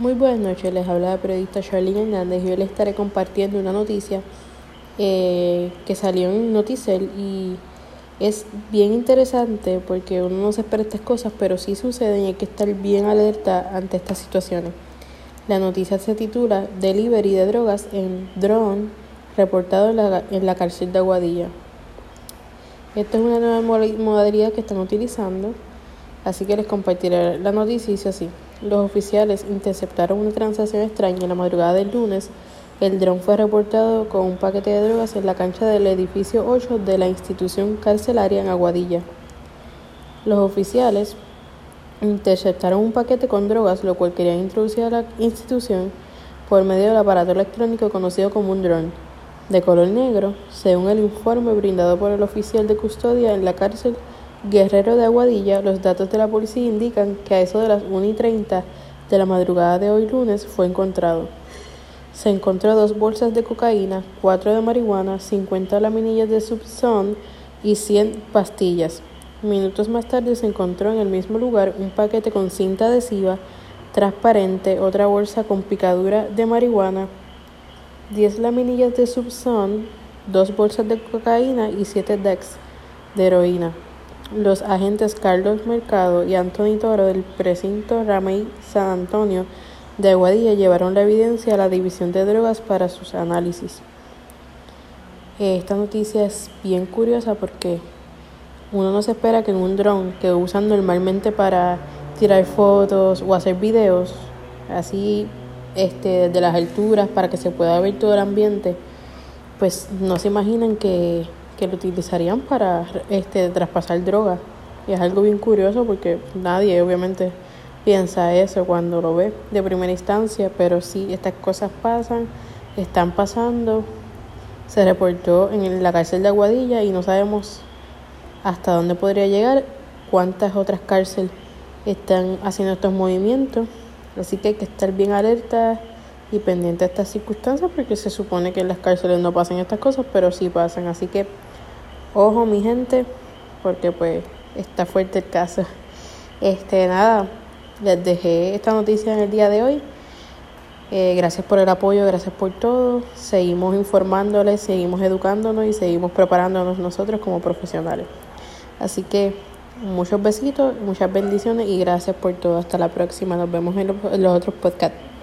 Muy buenas noches, les habla la periodista Charlene Hernández y hoy les estaré compartiendo una noticia eh, que salió en Noticel y es bien interesante porque uno no se espera estas cosas, pero sí suceden y hay que estar bien alerta ante estas situaciones. La noticia se titula Delivery de drogas en drone reportado en la, en la cárcel de Aguadilla. Esta es una nueva modalidad que están utilizando, así que les compartiré la noticia y dice así. Los oficiales interceptaron una transacción extraña en la madrugada del lunes. El dron fue reportado con un paquete de drogas en la cancha del edificio 8 de la institución carcelaria en Aguadilla. Los oficiales interceptaron un paquete con drogas, lo cual querían introducir a la institución por medio del aparato electrónico conocido como un dron, de color negro, según el informe brindado por el oficial de custodia en la cárcel Guerrero de Aguadilla, los datos de la policía indican que a eso de las 1 y 30 de la madrugada de hoy lunes fue encontrado. Se encontró dos bolsas de cocaína, cuatro de marihuana, 50 laminillas de Subson y 100 pastillas. Minutos más tarde se encontró en el mismo lugar un paquete con cinta adhesiva transparente, otra bolsa con picadura de marihuana, 10 laminillas de Subson, dos bolsas de cocaína y 7 decks de heroína. Los agentes Carlos Mercado y Anthony Toro del precinto Ramey San Antonio de Aguadilla llevaron la evidencia a la División de Drogas para sus análisis. Esta noticia es bien curiosa porque uno no se espera que en un dron que usan normalmente para tirar fotos o hacer videos, así este, de las alturas para que se pueda ver todo el ambiente, pues no se imaginan que que lo utilizarían para este, traspasar drogas. Y es algo bien curioso porque nadie obviamente piensa eso cuando lo ve de primera instancia, pero sí, estas cosas pasan, están pasando. Se reportó en la cárcel de Aguadilla y no sabemos hasta dónde podría llegar, cuántas otras cárceles están haciendo estos movimientos. Así que hay que estar bien alerta y pendiente de estas circunstancias porque se supone que en las cárceles no pasan estas cosas, pero sí pasan. Así que ojo mi gente, porque pues está fuerte el caso. Este, nada, les dejé esta noticia en el día de hoy. Eh, gracias por el apoyo, gracias por todo. Seguimos informándoles, seguimos educándonos y seguimos preparándonos nosotros como profesionales. Así que muchos besitos, muchas bendiciones y gracias por todo. Hasta la próxima. Nos vemos en los otros podcasts.